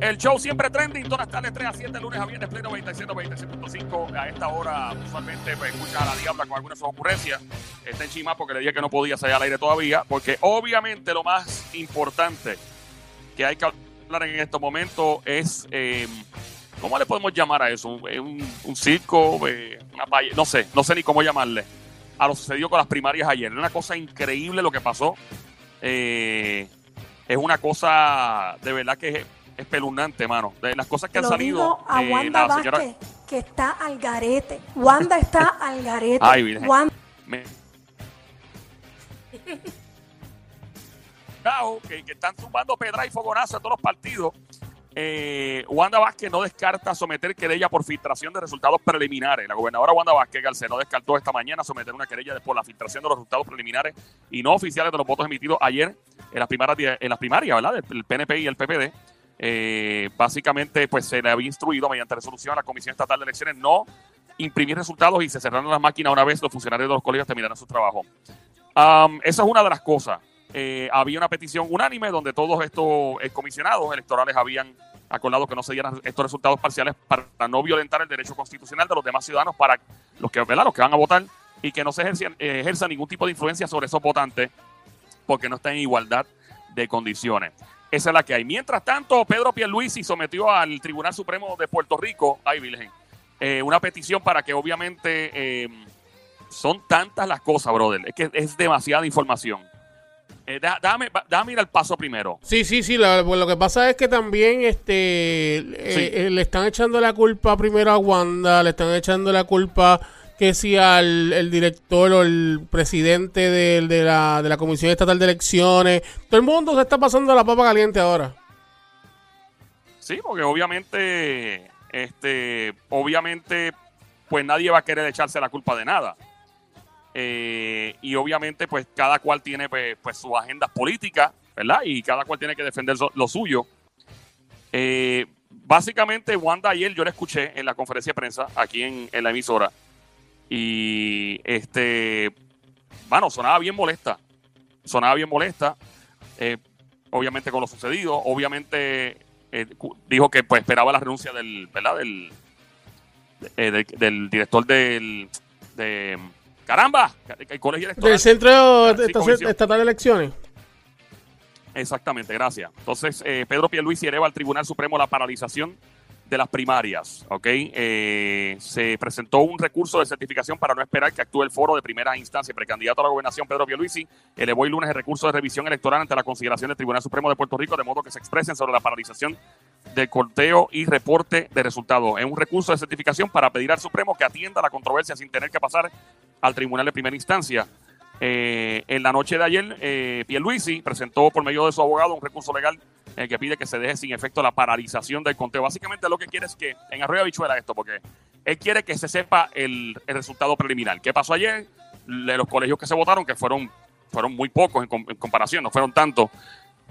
El show siempre trending, todas las tardes 3 a 7, lunes a viernes, pleno 97, 96.5. A esta hora, usualmente, pues, escucha a la diabla con algunas ocurrencias. Está en Chima porque le dije que no podía salir al aire todavía, porque obviamente lo más importante que hay que hablar en estos momentos es, eh, ¿cómo le podemos llamar a eso? Un, circo, eh, una no sé, no sé ni cómo llamarle. A lo sucedió con las primarias ayer. Una cosa increíble lo que pasó. Eh, es una cosa de verdad que espeluznante, mano. De las cosas que han salido. a eh, Wanda la señora- Vázquez, que está al garete. Wanda está al garete. Ay, Virgen. Wanda- me- Cao, que, que están tumbando pedra y fogonazo a todos los partidos. Eh, Wanda Vázquez no descarta someter querella por filtración de resultados preliminares. La gobernadora Wanda Vázquez Garcés no descartó esta mañana someter una querella por la filtración de los resultados preliminares y no oficiales de los votos emitidos ayer en las primarias, en las primarias ¿verdad? Del PNP y el PPD. Eh, básicamente, pues se le había instruido mediante resolución a la Comisión Estatal de Elecciones no imprimir resultados y se cerraron las máquinas una vez los funcionarios de los colegios terminaran su trabajo. Esa es una de las cosas. Eh, había una petición unánime donde todos estos eh, comisionados electorales habían acordado que no se dieran estos resultados parciales para no violentar el derecho constitucional de los demás ciudadanos para los que, los que van a votar y que no se ejercien- eh, ejerza ningún tipo de influencia sobre esos votantes porque no están en igualdad de condiciones. Esa es la que hay. Mientras tanto, Pedro Pierluisi sometió al Tribunal Supremo de Puerto Rico, ay Virgen, eh, una petición para que obviamente son tantas las cosas, brother, es que es demasiada información. Eh, déjame, ir al paso primero. Sí, sí, sí. Lo, pues lo que pasa es que también este eh, Sí. eh, le están echando la culpa primero a Wanda, le están echando la culpa que si al el director o el presidente de, de la, de la Comisión Estatal de Elecciones. Todo el mundo se está pasando la papa caliente ahora. Sí, porque obviamente, este, obviamente, pues nadie va a querer echarse la culpa de nada. Eh, y obviamente, pues cada cual tiene pues, pues, sus agendas políticas, ¿verdad? Y cada cual tiene que defender lo suyo. Eh, básicamente, Wanda ayer yo la escuché en la conferencia de prensa aquí en, en la emisora. Y este, bueno, sonaba bien molesta. Sonaba bien molesta. eh, obviamente con lo sucedido. Obviamente dijo que pues esperaba la renuncia del, ¿verdad? Del, del, director del, de, caramba, el colegio electoral. Del Centro sí, Estatal- de Elecciones. Exactamente, gracias. Entonces, eh, Pedro Pierluisi eleva al Tribunal Supremo la paralización de las primarias, ¿ok? Eh, se presentó un recurso de certificación para no esperar que actúe el foro de primera instancia. El precandidato a la gobernación, Pedro Pierluisi, elevó el lunes el recurso de revisión electoral ante la consideración del Tribunal Supremo de Puerto Rico, de modo que se expresen sobre la paralización del conteo y reporte de resultados. Es un recurso de certificación para pedir al Supremo que atienda la controversia sin tener que pasar al Tribunal de Primera Instancia. Eh, en la noche de ayer, eh, Pierluisi presentó por medio de su abogado un recurso legal el que pide que se deje sin efecto la paralización del conteo. Básicamente lo que quiere es que, en Arroyo Habichuela esto, porque él quiere que se sepa el, el resultado preliminar. ¿Qué pasó ayer? De los colegios que se votaron, que fueron, fueron muy pocos en, com- en comparación, no fueron tantos.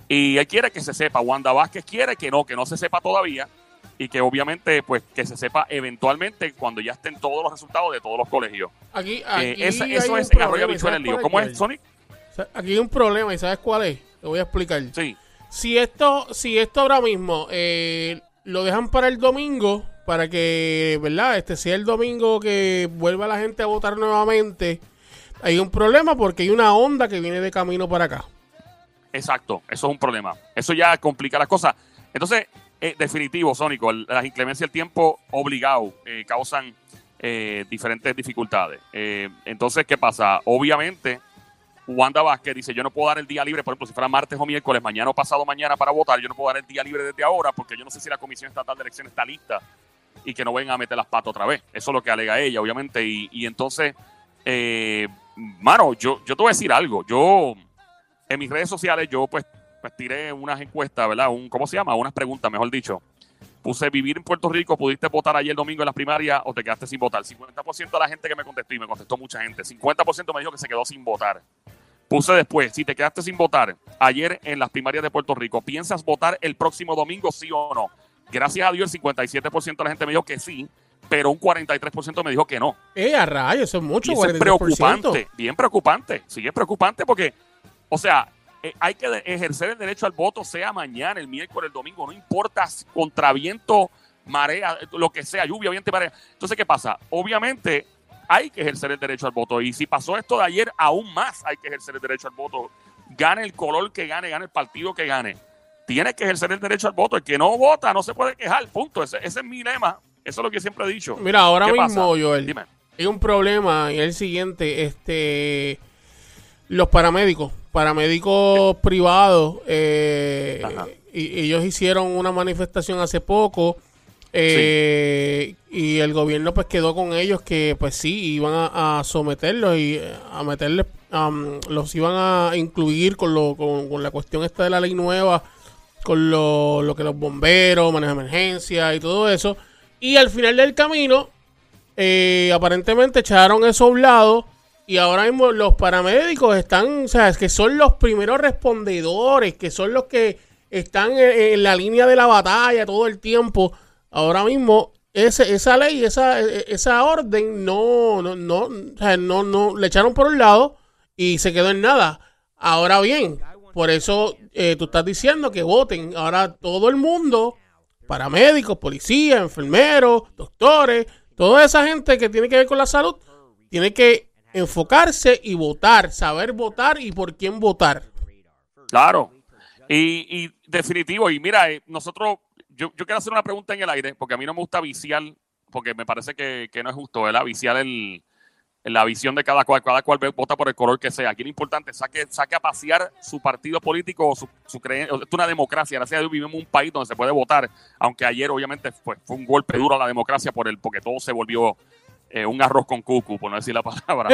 Y él quiere que se sepa. Wanda Vázquez quiere que no, que no se sepa todavía y que obviamente pues que se sepa eventualmente cuando ya estén todos los resultados de todos los colegios. Aquí, Eh, aquí esa- hay eso un es en Arroyo problema, ¿y Habichuela sabes el lío. ¿Cómo es? Sonic? Aquí hay un problema, ¿y sabes cuál es? Te voy a explicar. Sí. Si esto, si esto ahora mismo eh, lo dejan para el domingo, para que, ¿verdad? Este sea el domingo que vuelva la gente a votar nuevamente, hay un problema porque hay una onda que viene de camino para acá. Exacto, eso es un problema. Eso ya complica las cosas. Entonces, eh, definitivo, Sónico, las inclemencias del tiempo obligado eh, causan eh, diferentes dificultades. Eh, entonces, ¿qué pasa? Obviamente, Wanda Vázquez dice, yo no puedo dar el día libre, por ejemplo, si fuera martes o miércoles, mañana o pasado mañana para votar, yo no puedo dar el día libre desde ahora porque yo no sé si la Comisión Estatal de Elecciones está lista y que no vengan a meter las patas otra vez. Eso es lo que alega ella, obviamente. Y, y entonces, mano, yo, yo te voy a decir algo. Yo, en mis redes sociales, yo pues, pues tiré unas encuestas, ¿verdad? Un, ¿Cómo se llama? Unas preguntas, mejor dicho. Puse vivir en Puerto Rico, pudiste votar ayer domingo en las primarias o te quedaste sin votar. 50% de la gente que me contestó, y me contestó mucha gente, 50% me dijo que se quedó sin votar. Puse después, si te quedaste sin votar ayer en las primarias de Puerto Rico, ¿piensas votar el próximo domingo, sí o no? Gracias a Dios, el 57% de la gente me dijo que sí, pero un 43% me dijo que no. ¡Eh, a rayos! Eso es mucho, Y eso es 43%. preocupante, bien preocupante. Sí, es preocupante porque, o sea, eh, hay que ejercer el derecho al voto, sea mañana, el miércoles, el domingo, no importa si contra viento, marea, lo que sea, lluvia, viento y marea. Entonces, ¿qué pasa? Obviamente hay que ejercer el derecho al voto. Y si pasó esto de ayer, aún más hay que ejercer el derecho al voto. Gane el color que gane, gane el partido que gane. Tiene que ejercer el derecho al voto. El que no vota no se puede quejar, punto. Ese, ese es mi lema. Eso es lo que siempre he dicho. Mira, ahora ¿Qué mismo, pasa? Joel, Dime. hay un problema y es el siguiente, este los paramédicos, paramédicos privados, eh, y, ellos hicieron una manifestación hace poco eh, y el gobierno pues quedó con ellos que pues sí iban a, a someterlos y eh, a meterles, los iban a incluir con, lo, con, con la cuestión esta de la ley nueva, con lo, lo que los bomberos, manejo de emergencia y todo eso. Y al final del camino, eh, aparentemente echaron eso a un lado y ahora mismo los paramédicos están, o sea, es que son los primeros respondedores, que son los que están en, la línea de la batalla todo el tiempo. Ahora mismo ese, esa ley, esa, esa orden no, no, no, o sea, no, no, le echaron por un lado y se quedó en nada. Ahora bien, por eso eh, tú estás diciendo que voten. Ahora todo el mundo, paramédicos, policías, enfermeros, doctores, toda esa gente que tiene que ver con la salud, tiene que enfocarse y votar, saber votar y por quién votar. Claro. Y, y definitivo, y mira, eh, nosotros, yo, yo quiero hacer una pregunta en el aire, porque a mí no me gusta viciar, porque me parece que, que no es justo, ¿verdad? Viciar el, la visión de cada cual, cada cual vota por el color que sea. Aquí lo importante es saque, saque a pasear su partido político o su, su creencia. Es una democracia, gracias a Dios vivimos en un país donde se puede votar, aunque ayer obviamente fue, fue un golpe duro a la democracia por el, porque todo se volvió eh, un arroz con cucu, por no decir la palabra.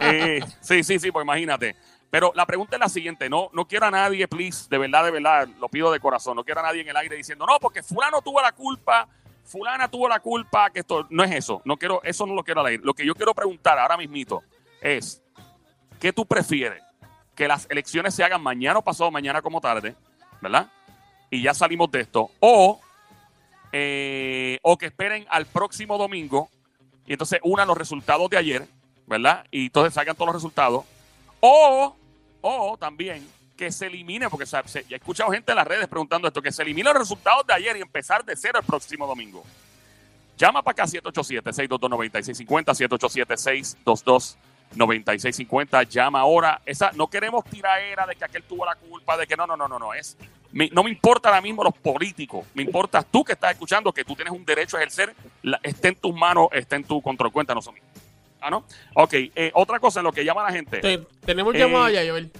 Eh, sí, sí, sí, pues imagínate. Pero la pregunta es la siguiente, no, no quiero a nadie, please, de verdad, de verdad, lo pido de corazón, no quiero a nadie en el aire diciendo, no, porque fulano tuvo la culpa, fulana tuvo la culpa, que esto, no es eso, no quiero, eso no lo quiero al. Lo que yo quiero preguntar ahora mismito es, ¿qué tú prefieres? Que las elecciones se hagan mañana o pasado mañana como tarde, ¿verdad? Y ya salimos de esto. O, eh, o que esperen al próximo domingo y entonces unan los resultados de ayer, ¿verdad? Y entonces salgan todos los resultados. O, o también que se elimine, porque ya he escuchado gente en las redes preguntando esto, que se eliminen los resultados de ayer y empezar de cero el próximo domingo. Llama para acá 787-622-9650, 787-622-9650. Llama ahora. Esa, no queremos tiraera de que aquel tuvo la culpa, de que no, no, no, no, no. Es, me- no me importa ahora mismo los políticos. Me importa tú que estás escuchando que tú tienes un derecho a ejercer. la- esté en tus manos, esté en tu control. Cuéntanos, Omi. Ah, ¿no? Ok. eh, otra cosa en lo que llama la gente. Te- tenemos Eh, llamada ya, Joel.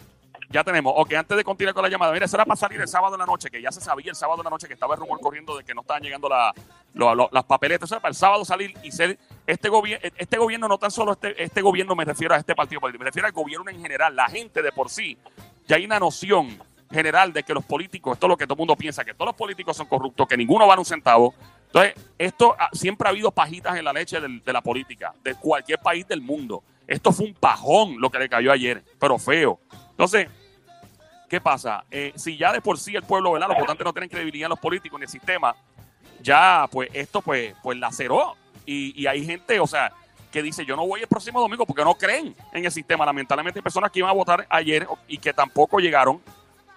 Ya tenemos. Ok, antes de continuar con la llamada, mira, eso era para salir el sábado en la noche, que ya se sabía el sábado en la noche que estaba el rumor corriendo de que no estaban llegando la- lo- lo- las papeletas. Eso era para el sábado salir y ser este gobierno, este gobierno, no tan solo este, este gobierno, me refiero a este partido político, me refiero al gobierno en general, la gente de por sí. Ya hay una noción general de que los políticos, esto es lo que todo el mundo piensa, que todos los políticos son corruptos, que ninguno vale un centavo. Entonces, esto ah, siempre ha habido pajitas en la leche de la política, de cualquier país del mundo. Esto fue un pajón lo que le cayó ayer, pero feo. Entonces, ¿Qué pasa? Eh, si ya de por sí el pueblo, ¿verdad? Los votantes no tienen credibilidad en los políticos ni el sistema, ya pues esto pues, pues laceró. Y, y hay gente, o sea, que dice yo no voy el próximo domingo porque no creen en el sistema. Lamentablemente hay personas que iban a votar ayer y que tampoco llegaron.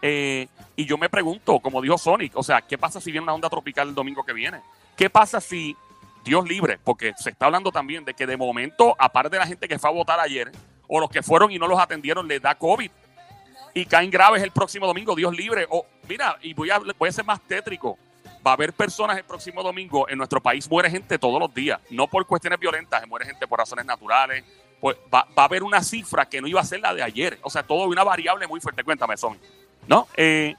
Eh, y yo me pregunto, como dijo Sonic, o sea, ¿qué pasa si viene una onda tropical el domingo que viene? ¿Qué pasa si Dios libre? Porque se está hablando también de que de momento, aparte de la gente que fue a votar ayer, o los que fueron y no los atendieron, les da COVID y caen graves el próximo domingo, Dios libre. O mira, y voy a, voy a ser más tétrico. Va a haber personas el próximo domingo. En nuestro país muere gente todos los días, no por cuestiones violentas, muere gente por razones naturales. Pues va, va a haber una cifra que no iba a ser la de ayer. O sea, todo una variable muy fuerte. Cuéntame, Son. ¿No? Eh,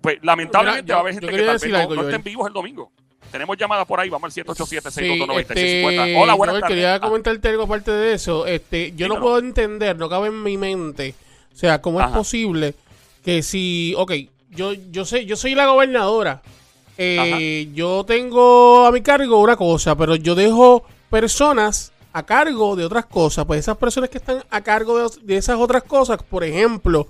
pues lamentablemente Mira, yo- va a haber gente que tal vez no, algo, no Joel. estén vivos el domingo. Tenemos llamada por ahí, vamos al 787 Sí, 622 este, Hola, buenas Joel, tardes. quería Ah, comentarte algo aparte de eso. Este, yo no puedo entender, no cabe en mi mente. O sea, ¿cómo es posible que si, ok, yo, yo sé, yo soy la gobernadora. eh, yo tengo a mi cargo una cosa, pero yo dejo personas a cargo de otras cosas. Pues esas personas que están a cargo de, de esas otras cosas, por ejemplo,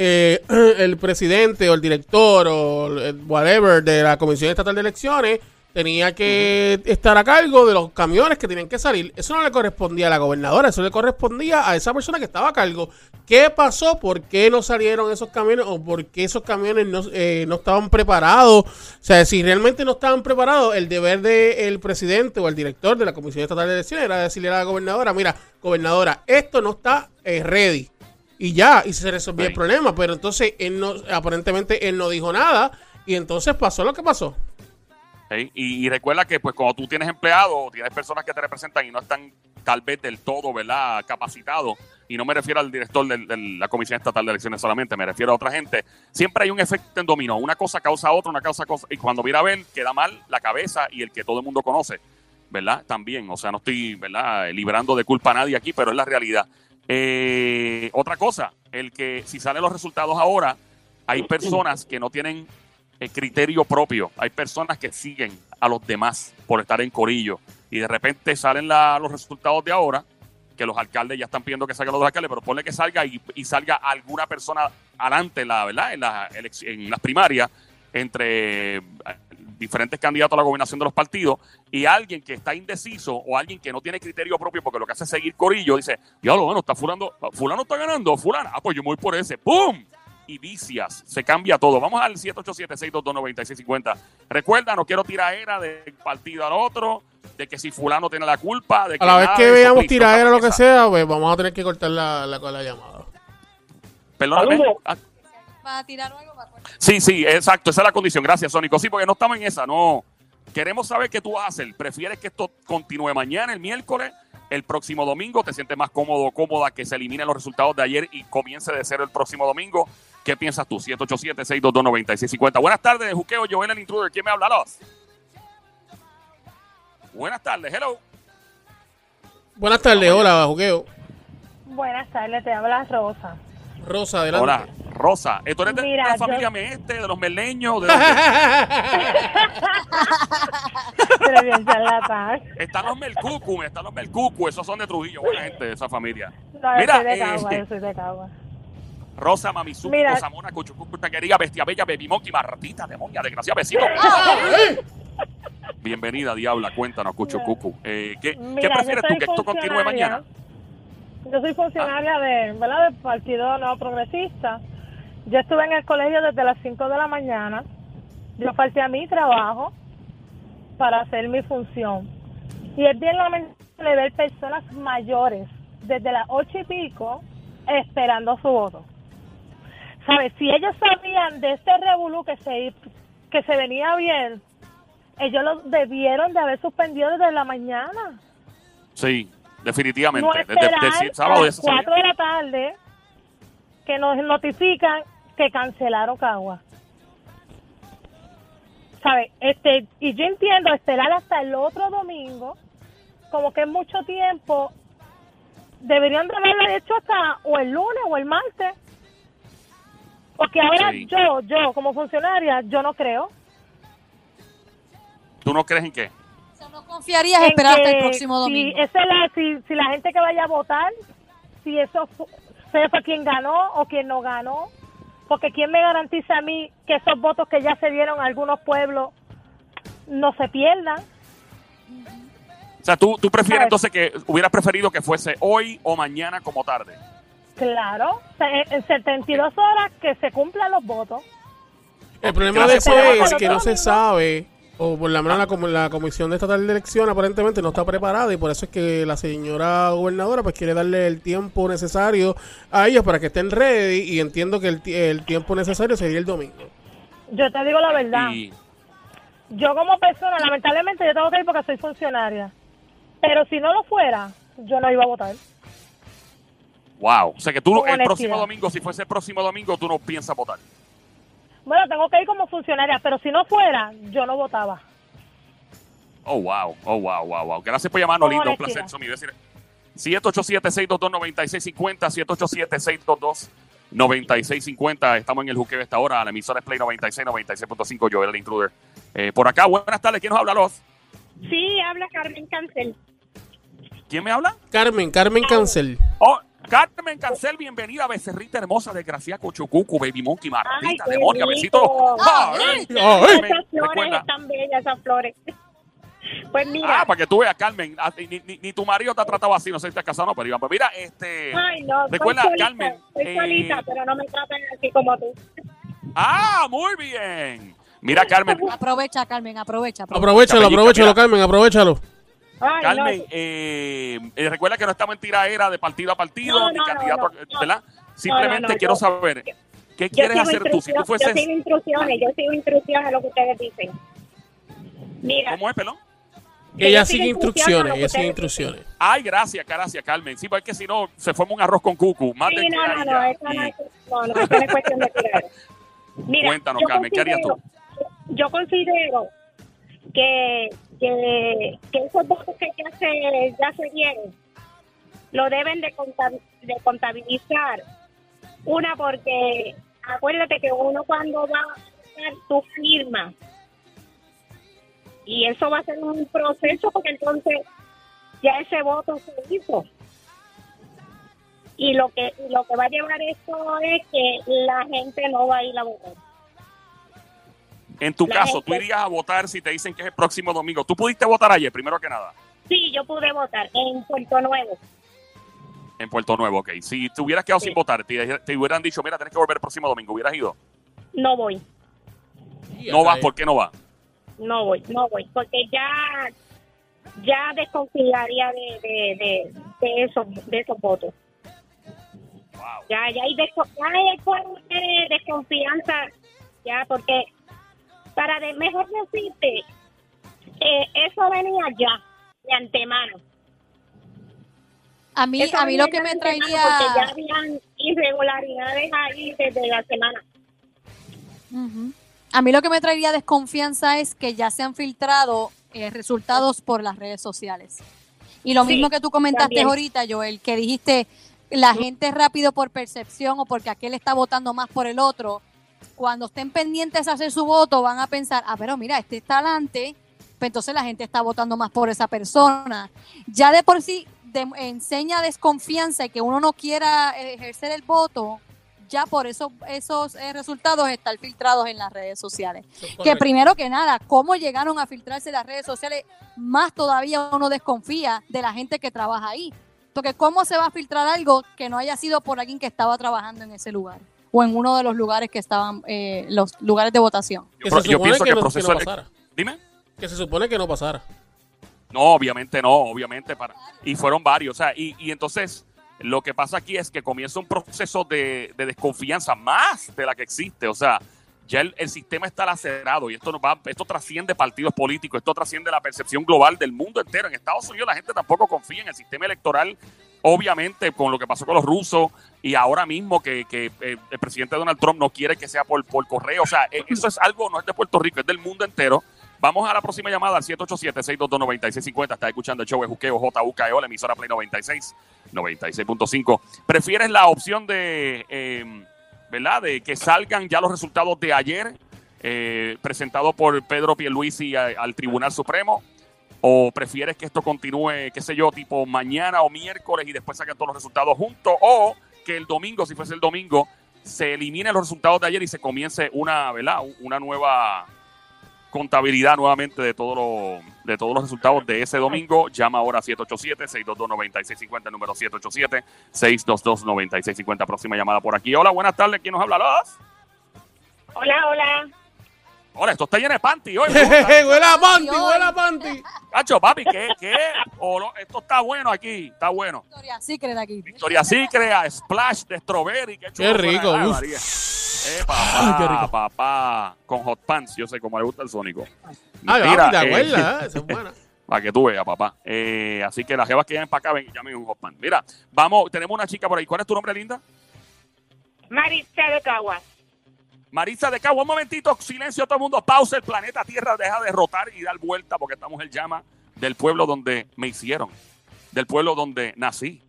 eh, el presidente o el director o el whatever de la Comisión Estatal de Elecciones tenía que estar a cargo de los camiones que tenían que salir. Eso no le correspondía a la gobernadora, eso le correspondía a esa persona que estaba a cargo. ¿Qué pasó? ¿Por qué no salieron esos camiones? ¿O por qué esos camiones no, eh, no estaban preparados? O sea, si realmente no estaban preparados, el deber del presidente o el director de la Comisión Estatal de Elecciones era decirle a la gobernadora, mira, gobernadora, esto no está eh, ready. Y ya, y se resolvió el problema. Pero entonces, él no, aparentemente, él no dijo nada. Y entonces pasó lo que pasó. Y, y recuerda que pues cuando tú tienes empleados o tienes personas que te representan y no están tal vez del todo, ¿verdad? Capacitados, y no me refiero al director de, la Comisión Estatal de Elecciones solamente, me refiero a otra gente, siempre hay un efecto en dominó. Una cosa causa otra, una causa cosa, y cuando mira a ver, queda mal la cabeza y el que todo el mundo conoce, ¿verdad? También, o sea, no estoy, ¿verdad? Librando de culpa a nadie aquí, pero es la realidad. Eh, otra cosa, el que si salen los resultados ahora, hay personas que no tienen el criterio propio. Hay personas que siguen a los demás por estar en corillo y de repente salen los resultados de ahora, que los alcaldes ya están pidiendo que salgan los alcaldes, pero ponle que salga y, salga alguna persona adelante la, ¿verdad? En, en las primarias entre eh, diferentes candidatos a la gobernación de los partidos y alguien que está indeciso o alguien que no tiene criterio propio porque lo que hace es seguir corillo, dice, ya lo bueno, está fulano, fulano está ganando, fulana, ah, pues yo me voy por ese, ¡pum! y vicias. Se cambia todo. Vamos al 787-622-9650. Recuerda, no quiero tiraera de un partido al otro, de que si fulano tiene la culpa, de que A la vez que veamos please, tiradera o lo que sea, pues vamos a tener que cortar la, la, la llamada. Perdóname. Ah, Para tirar algo para. Sí, sí, exacto, esa es la condición. Gracias, Sónico. Sí, porque no estamos en esa, no. Queremos saber qué tú vas a hacer. ¿Prefieres que esto continúe mañana, el miércoles, el próximo domingo? ¿Te sientes más cómodo o cómoda que se eliminen los resultados de ayer y comience de cero el próximo domingo? ¿Qué piensas tú? 787-622-9650. Buenas tardes, Juqueo, Joel, el intruder. ¿Quién me habla? Los? Buenas tardes, hello. Buenas tardes, hola, Juqueo. Buenas tardes, te habla Rosa. Rosa, adelante. Hola, Rosa. ¿Tú eres de Mira, la yo- familia Meeste, de los meleños? ¿De dónde? Pero bien charlatán. están los Melcucu, están los Melcucu. Esos son de Trujillo, buena gente de esa familia. No, yo Mira, soy de eh, Cagua, yo soy de Cagua. Rosa, Mamizuki, Mira. Cosamona, Cuchucucu, Taquería, Bestia Bella, Baby Monkey, Marratita, Demonia, desgraciada, besito. Bienvenida, Diabla, cuéntanos, Cuchucucu. Eh, ¿qué, ¿Qué Mira, prefieres yo tú, que esto continúe mañana? Yo soy funcionaria de, ¿verdad? del Partido Nuevo Progresista. Yo estuve en el colegio desde las 5 de la mañana. Yo falté a mi trabajo para hacer mi función. Y es bien lamentable ver personas mayores desde las ocho y pico esperando su voto. ¿Sabes? Si ellos sabían de este revolú que se, que se venía bien, ellos lo debieron de haber suspendido desde la mañana. Sí, definitivamente. No Desde, desde el a sábado ya las se sabía. 4 de la tarde que nos notifican que cancelaron Cagua. ¿Sabe? Este, y yo entiendo esperar hasta el otro domingo, como que es mucho tiempo. Deberían de haberlo hecho hasta o el lunes o el martes. Porque ahora Sí. yo, yo como funcionaria, yo no creo. ¿Tú no crees en qué? O sea, no confiarías en esperar hasta el que próximo domingo. Si, esa es la, si, si la gente que vaya a votar, si eso sepa quién ganó o quién no ganó, porque quién me garantiza a mí que esos votos que ya se dieron a algunos pueblos no se pierdan. O sea, ¿tú, tú prefieres ¿Sabes? entonces que hubieras preferido que fuese hoy o mañana como tarde? Claro, en, en 72 horas que se cumplan los votos. El problema de eso es que no se sabe, o por lo menos la, com- la Comisión de Estatal de Elección aparentemente no está preparada y por eso es que la señora gobernadora pues quiere darle el tiempo necesario a ellos para que estén ready y entiendo que el, el tiempo necesario sería el domingo. Yo te digo la verdad. Y, Yo como persona, lamentablemente, yo tengo que ir porque soy funcionaria. Pero si no lo fuera, yo no iba a votar. wow. O sea, que tú Con el honestidad. próximo domingo, si fuese el próximo domingo, tú no piensas votar. Bueno, tengo que ir como funcionaria, pero si no fuera, yo no votaba. Oh, wow, oh, wow, wow, wow. Gracias por llamarnos, lindo. Un placer, Somi. Decir 787-622-9650, 787-622-9650. Estamos en el juqueo de esta hora, la emisora es Play 96, 96.5, Joel, el intruder. Eh, por acá, buenas tardes. ¿Quién nos habla, Los? Sí, habla Carmen Cancel. ¿Quién me habla? Carmen, Carmen Cancel. Oh, Carmen Cancel, bienvenida, becerrita hermosa, desgraciada, Cochucucu, Baby Monkey, Martita, demonia, besito. Ay, Ay. Esas flores recuerda, están bellas, esas flores. Pues mira, Ah, para que tú veas, Carmen, ah, ni, ni- ni tu marido te ha tratado así, no sé si te has casado o no, pero Iván, pues mira, este... ay no, recuerda, solita, Carmen, soy eh, solita, pero no me tratan así como tú. Ah, muy bien. Mira, Carmen, Aprovecha, Carmen, aprovecha. aprovecha. Aprovechalo, aprovechalo. Carmen, aprovechalo. Ay, Carmen, no, eh, eh, recuerda que no estamos en tiraera de partido a partido, No, ni no, candidato, no, no. ¿verdad? Simplemente No, no, no, quiero yo- saber, ¿qué yo quieres sigo hacer tú? Si tú fueses... Yo sigo instrucciones, yo sigo instrucciones lo que ustedes dicen. Mira, ¿Cómo es, pelón? Que ella sigue instrucciones, ella sigue instrucciones. Ay, gracias, gracias, Carmen. Sí, porque si no, se forma un arroz con cucu. Más Sí, de no, no, no, eso no es, no, no, eso no es cuestión de tirar. Mira, Cuéntanos, Carmen, ¿qué harías tú? Yo considero que, que, que esos votos que ya se, ya se dieron lo deben de, de contabilizar. Una, porque acuérdate que uno cuando va a dar tu firma, y eso va a ser un proceso porque entonces ya ese voto se hizo. Y lo que lo que va a llevar esto es que la gente no va a ir a votar. En tu La caso, tú gente- irías a votar si te dicen que es el próximo domingo. ¿Tú pudiste votar ayer, primero que nada? Sí, yo pude votar en Puerto Nuevo. En Puerto Nuevo, ok. Si te hubieras quedado Sí. sin votar, te, te hubieran dicho, mira, tienes que volver el próximo domingo, ¿hubieras ido? No voy, No vas, ¿por qué no vas? no voy, no voy, porque ya ya desconfiaría de, de, de, de esos de esos votos. Wow. Ya ya hay, desco- ya hay desconfianza, ya porque para de mejor decirte, eh, eso venía ya de antemano. A mí, Eso a mí lo que me traería... Porque ya habían irregularidades ahí desde la semana. A mí lo que me traería desconfianza es que ya se han filtrado eh, resultados por las redes sociales. Y lo Sí, mismo que tú comentaste también. ahorita, Joel, que dijiste, la gente es rápido por percepción o porque aquel está votando más por el otro. Cuando estén pendientes a hacer su voto, van a pensar, ah, pero mira, este está adelante, pues entonces la gente está votando más por esa persona. Ya de por sí de- enseña desconfianza y que uno no quiera eh, ejercer el voto, ya por eso esos eh, resultados están filtrados en las redes sociales. Que primero que nada, cómo llegaron a filtrarse las redes sociales, más todavía uno desconfía de la gente que trabaja ahí. Porque cómo se va a filtrar algo que no haya sido por alguien que estaba trabajando en ese lugar o en uno de los lugares que estaban, eh, los lugares de votación. Que Yo, se yo supone pienso que que el no, que proceso... no pasara. Dime. Que se supone que no pasara. No, obviamente no, obviamente para y fueron varios, o sea, y, y entonces lo que pasa aquí es que comienza un proceso de, de desconfianza más de la que existe, o sea, ya el, el sistema está lacerado y esto no va, esto trasciende partidos políticos, esto trasciende la percepción global del mundo entero. En Estados Unidos la gente tampoco confía en el sistema electoral, obviamente con lo que pasó con los rusos y ahora mismo que, que, eh, el presidente Donald Trump no quiere que sea por, por correo, o sea, eh, eso es algo, no es de Puerto Rico, es del mundo entero. Vamos a la próxima llamada al 787-622-9650. Está escuchando el show de Juqueo JUKEO, la emisora Play 96, 96.5. ¿Prefieres la opción de, eh, ¿verdad? De que salgan ya los resultados de ayer, eh, presentado por Pedro Pierluisi a- al Tribunal Supremo? ¿O prefieres que esto continúe, qué sé yo, tipo mañana o miércoles y después saquen todos los resultados juntos? ¿O que el domingo, si fuese el domingo, se eliminen los resultados de ayer y se comience una, ¿verdad? Una nueva contabilidad nuevamente de todos los de todos los resultados de ese domingo. Llama ahora 787-622-9650, el número 787-622-9650. Próxima llamada por aquí. Hola, buenas tardes. ¿Quién nos habla? Los? Hola, hola. Hola, esto está lleno de panty hoy. ¡Huele a panty! Ay, ¡Huele a panty! Cacho, papi, ¿qué? ¿Qué? No, esto está bueno aquí, está bueno. Victoria Secret aquí. Victoria Secret, a Splash de Strawberry. Qué, chulo Qué rico, uf. Eh, Ay, papá, qué rico. papá, con hot pants, yo sé cómo le gusta el sónico. Ay, Mira, ¿te eh, acuerdas? Esa es buena. Para que tú veas, papá. Eh, así que las jevas que vienen para acá, ven, llamen un hot pan. Mira, vamos, tenemos una chica por ahí. ¿Cuál es tu nombre, linda? Maritza de Caguas. Marisa de Cabo. Un momentito, silencio, todo el mundo. Pausa. El planeta Tierra deja de rotar y dar vuelta porque esta mujer llama del pueblo donde me hicieron, del pueblo donde nací,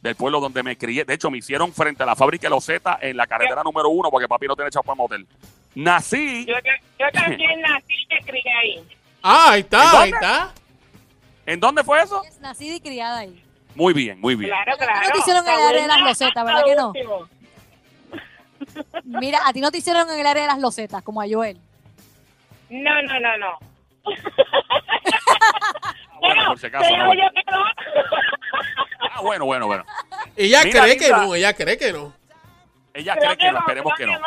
del pueblo donde me crié. De hecho, me hicieron frente a la fábrica de Loseta en la carretera número uno porque papi no tiene echado para motel. Nací. Yo, yo también nací y me crié ahí. Ah, ahí ¿En está, ahí está. ¿En dónde fue eso? Es nacida y criada ahí. Muy bien, muy bien. Claro, claro. no te hicieron en las losetas, ¿verdad que no? Último. Mira, a ti no te hicieron en el área de las losetas, como a Joel. No, no, no, no. bueno, Bueno, por si acaso, te no. digo yo que no. Ah, bueno, bueno, bueno. Ella Mira, cree que no, ella cree que no. Ella Creo cree que, no, no, esperemos que no.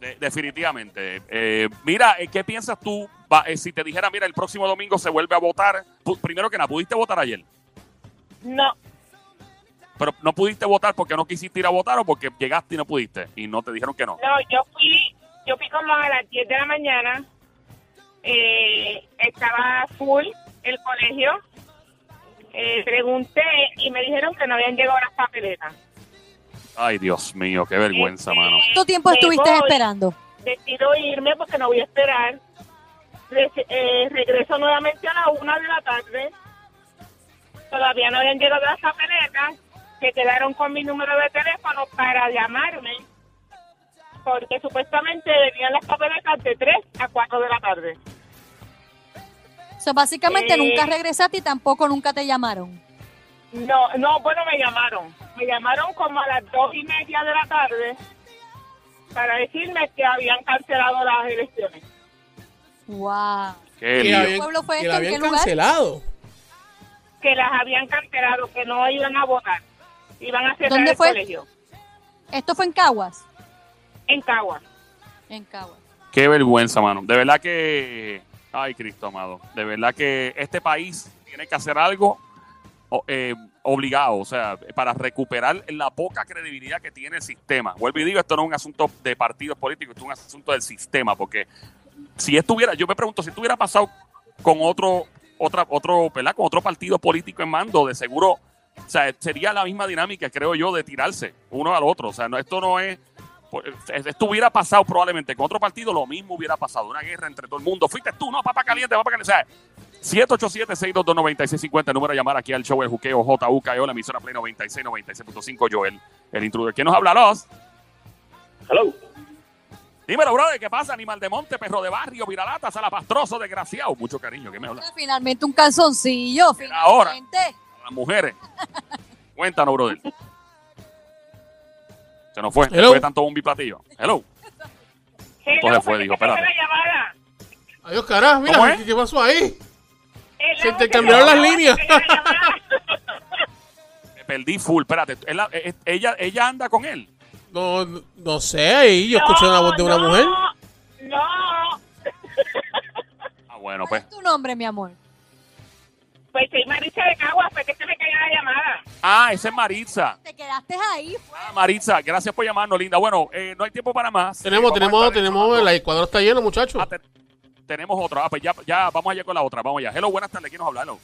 De- definitivamente. Eh, mira, eh, ¿qué piensas tú? Va, eh, si te dijera, mira, el próximo domingo se vuelve a votar. Primero que nada, ¿pudiste votar ayer? No, Pero no pudiste votar porque no quisiste ir a votar o porque llegaste y no pudiste y no te dijeron que no. no, yo fui, yo fui como a las 10 de la mañana. Eh, estaba full el colegio. Eh, pregunté y me dijeron que no habían llegado las papeletas. Ay, Dios mío, qué vergüenza, Este, mano. ¿Cuánto tiempo estuviste voy, esperando? Decido irme porque no voy a esperar. Re- eh, regreso nuevamente a la una de la tarde. Todavía no habían llegado las papeletas. Se quedaron con mi número de teléfono para llamarme. Porque supuestamente venían las papeletas de 3 a 4 de la tarde. So, básicamente Eh. nunca regresaste y tampoco nunca te llamaron. No, no, bueno, me llamaron. Me llamaron como a las dos y media de la tarde para decirme que habían cancelado las elecciones. Wow. Qué Que lío. habían, pueblo fue que este? ¿En qué lugar? cancelado. Que las habían cancelado, que no iban a votar. Iban a cerrar ¿Dónde el fue? colegio. Esto fue en Caguas. En Cagua. En Caguas. Qué vergüenza, mano. De verdad que. Ay, Cristo amado. De verdad que este país tiene que hacer algo eh, obligado, o sea, para recuperar la poca credibilidad que tiene el sistema. Vuelvo y digo, esto no es un asunto de partidos políticos, esto es un asunto del sistema, porque si estuviera, yo me pregunto, si estuviera pasado con otro, otra, otro, ¿verdad? Con otro partido político en mando, de seguro, o sea, sería la misma dinámica, creo yo, de tirarse uno al otro. O sea, no, esto no es. pues, Esto hubiera pasado probablemente con otro partido, lo mismo hubiera pasado. Una guerra entre todo el mundo. Fuiste tú, no, papá caliente, papá caliente. O sea, 787-622-9650, número a llamar aquí al show El Juqueo JUKEO, la emisora Play 96, 96.5, Joel, el intruder. ¿Quién nos habla, los? Hello. Dímelo, brother, ¿qué pasa? Animal de monte, perro de barrio, viralata, salapastroso, desgraciado. Mucho cariño, ¿qué me habla? Finalmente un calzoncillo. Era ahora. Las mujeres. Cuéntanos, brother. Se nos fue. Hello. Fue tanto un biplatillo. Hello. Hello, fue, ¿por qué dijo, se fue espérate. la llamada? Adiós, carajo, ¿Cómo mira, es? ¿qué, pasó ahí? Hello, Se que intercambiaron se las líneas. la. Me perdí full. Espérate. ¿es la- es- ella, ella anda con él. No, no- no sé, ahí yo escuché una voz de una mujer. No, Ah, bueno, ¿Cuál pues. es tu nombre, mi amor? Pues soy Marisa de Cagua, fue que se me cayó la llamada. Ah, esa es Maritza. Te quedaste ahí. fue. Ah, Maritza, gracias por llamarnos, linda. Bueno, eh, no hay tiempo para más. Tenemos, Eh, tenemos, tenemos, el cuadro está lleno, muchachos. Ah, te- tenemos otra. Ah, pues ya, ya vamos allá con la otra. Vamos allá. Hello, buenas tardes. ¿Quién nos habla? Hello.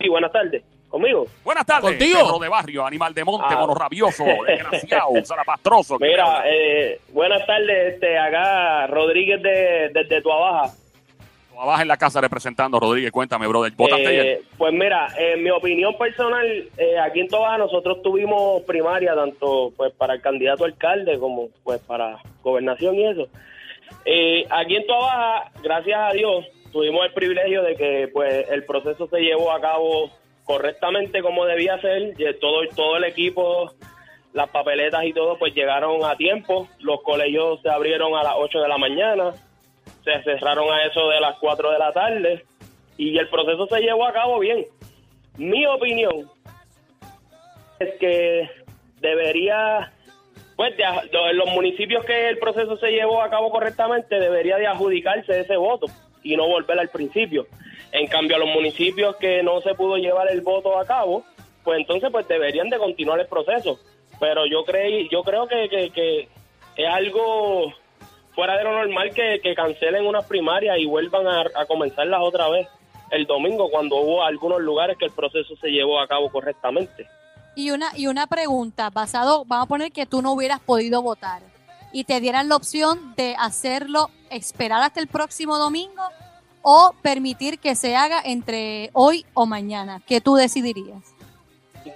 Sí, buenas tardes. ¿Conmigo? Buenas tardes. Contigo. Perro de barrio, animal de monte, Ah. mono rabioso, desgraciado, zarapastroso. ¿Qué me Mira, eh, buenas tardes, este, acá Rodríguez de, desde Tu Abaja. Abajo en la casa representando, Rodríguez. Cuéntame, brother. ¿Votaste ayer? Eh, pues mira, en mi opinión personal, eh, aquí en Tobaja nosotros tuvimos primaria tanto pues para el candidato alcalde como pues para gobernación y eso. Eh, aquí en Tobaja, gracias a Dios, tuvimos el privilegio de que pues el proceso se llevó a cabo correctamente como debía ser. Y Todo, todo el equipo, las papeletas y todo, pues llegaron a tiempo. Los colegios se abrieron a las 8 de la mañana se cerraron a eso de las 4 de la tarde y el proceso se llevó a cabo bien. Mi opinión es que debería, pues de, los municipios que el proceso se llevó a cabo correctamente, debería de adjudicarse ese voto y no volver al principio. En cambio, a los municipios que no se pudo llevar el voto a cabo, pues entonces pues deberían de continuar el proceso. Pero yo creí, yo creo que, que es algo fuera de lo normal que, que cancelen unas primarias y vuelvan a, a comenzarlas otra vez el domingo cuando hubo algunos lugares que el proceso se llevó a cabo correctamente. Y una, y una pregunta, basado, vamos a poner que tú no hubieras podido votar y te dieran la opción de hacerlo, esperar hasta el próximo domingo o permitir que se haga entre hoy o mañana. ¿Qué tú decidirías?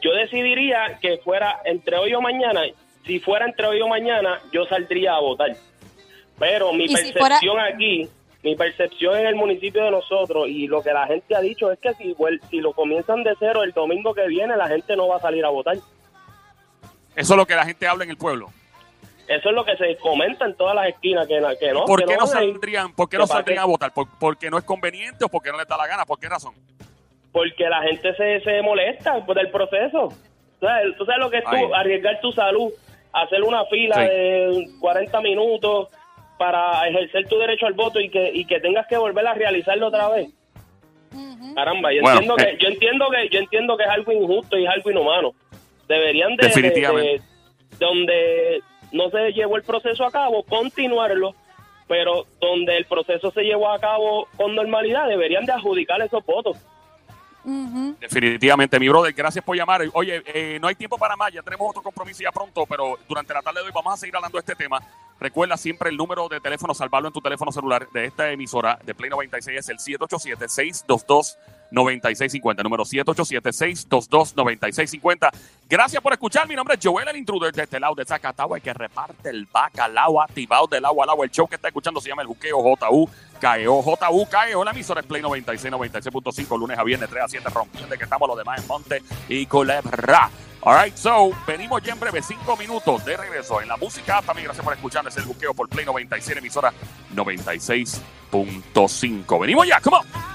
Yo decidiría que fuera entre hoy o mañana. Si fuera entre hoy o mañana, yo saldría a votar. Pero mi si percepción aquí, mi percepción en el municipio de nosotros y lo que la gente ha dicho es que si, si lo comienzan de cero el domingo que viene, la gente no va a salir a votar. Eso es lo que la gente habla en el pueblo. Eso es lo que se comenta en todas las esquinas, que, que no. ¿Por que qué no saldrían, por qué no saldrían qué. a votar? ¿Por- ¿Porque no es conveniente o porque no les da la gana? ¿Por qué razón? Porque la gente se, se molesta por el proceso. O sea, ¿Tú sabes lo que es tú, arriesgar tu salud, hacer una fila Sí. de 40 minutos para ejercer tu derecho al voto y que, y que tengas que volver a realizarlo otra vez? Caramba, yo Bueno, entiendo eh. que yo entiendo que yo entiendo que es algo injusto y es algo inhumano. Deberían de, Definitivamente. de- de- donde no se llevó el proceso a cabo, continuarlo, pero donde el proceso se llevó a cabo con normalidad, deberían de adjudicar esos votos. Definitivamente, mi brother, gracias por llamar. Oye, eh, no hay tiempo para más, ya tenemos otro compromiso ya pronto, pero durante la tarde de hoy vamos a seguir hablando de este tema. Recuerda siempre el número de teléfono, salvarlo en tu teléfono celular de esta emisora de Play 96 es el 787-622-9650. Número 787-622-9650. Gracias por escuchar. Mi nombre es Joel, el intruder de este lado de Zacatau, el que reparte el bacalao activado del agua al agua. El show que está escuchando se llama El Juqueo JU. KEO, JU, KEO, la emisora es Play 96, 96.5, lunes a viernes, 3 a 7, rompiendo que estamos los demás en Monte y Culebra. All right, so, venimos ya en breve, 5 minutos de regreso en la música. También gracias por escuchar, es el buqueo por Play 96, emisora 96.5. Venimos ya, come on.